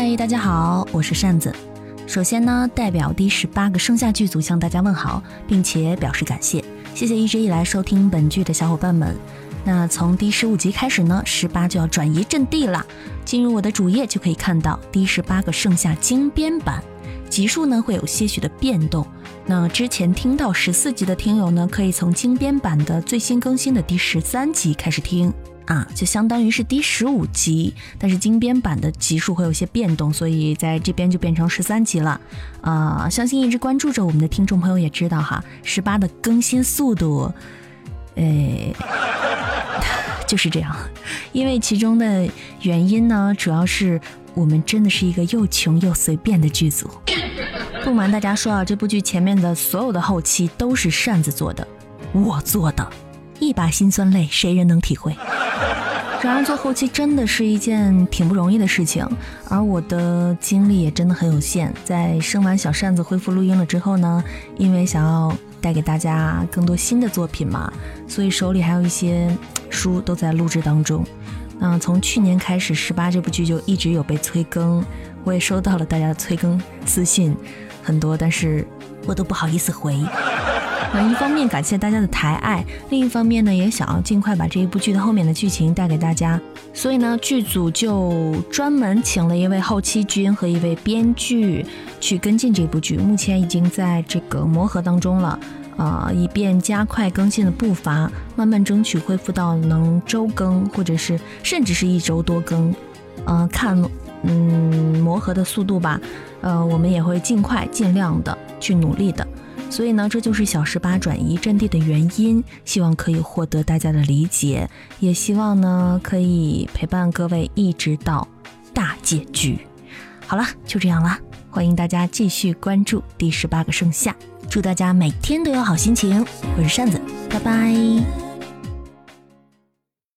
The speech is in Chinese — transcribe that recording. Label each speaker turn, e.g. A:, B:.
A: 嗨，大家好，我是扇子。首先呢，代表第十八个盛夏剧组向大家问好，并且表示感谢，谢谢一直以来收听本剧的小伙伴们。那从第十五集开始呢，十八就要转移阵地了。进入我的主页就可以看到第十八个盛夏精编版，集数呢会有些许的变动。那之前听到十四集的听友呢，可以从精编版的最新更新的第十三集开始听。啊，就相当于是第十五集，但是精编版的集数会有些变动，所以在这边就变成十三集了。啊，相信一直关注着我们的听众朋友也知道哈，十八的更新速度，诶，就是这样。因为其中的原因呢，主要是我们真的是一个又穷又随便的剧组。不瞒大家说啊，这部剧前面的所有的后期都是扇子做的，我做的，一把辛酸泪，谁人能体会？然而做后期真的是一件挺不容易的事情，而我的精力也真的很有限。在生完小扇子恢复录音了之后呢，因为想要带给大家更多新的作品嘛，所以手里还有一些书都在录制当中。那从去年开始，十八这部剧就一直有被催更，我也收到了大家的催更私信很多，但是我都不好意思回。那一方面感谢大家的抬爱，另一方面呢，也想要尽快把这一部剧的后面的剧情带给大家，所以呢，剧组就专门请了一位后期君和一位编剧去跟进这部剧，目前已经在这个磨合当中了，啊，以便加快更新的步伐，慢慢争取恢复到能周更，或者是甚至是一周多更，呃，看嗯磨合的速度吧，呃，我们也会尽快尽量的去努力的。所以呢，这就是小十八转移阵地的原因，希望可以获得大家的理解，也希望呢可以陪伴各位一直到大结局。好了，就这样了，欢迎大家继续关注第十八个盛夏，祝大家每天都有好心情。我是扇子，拜拜。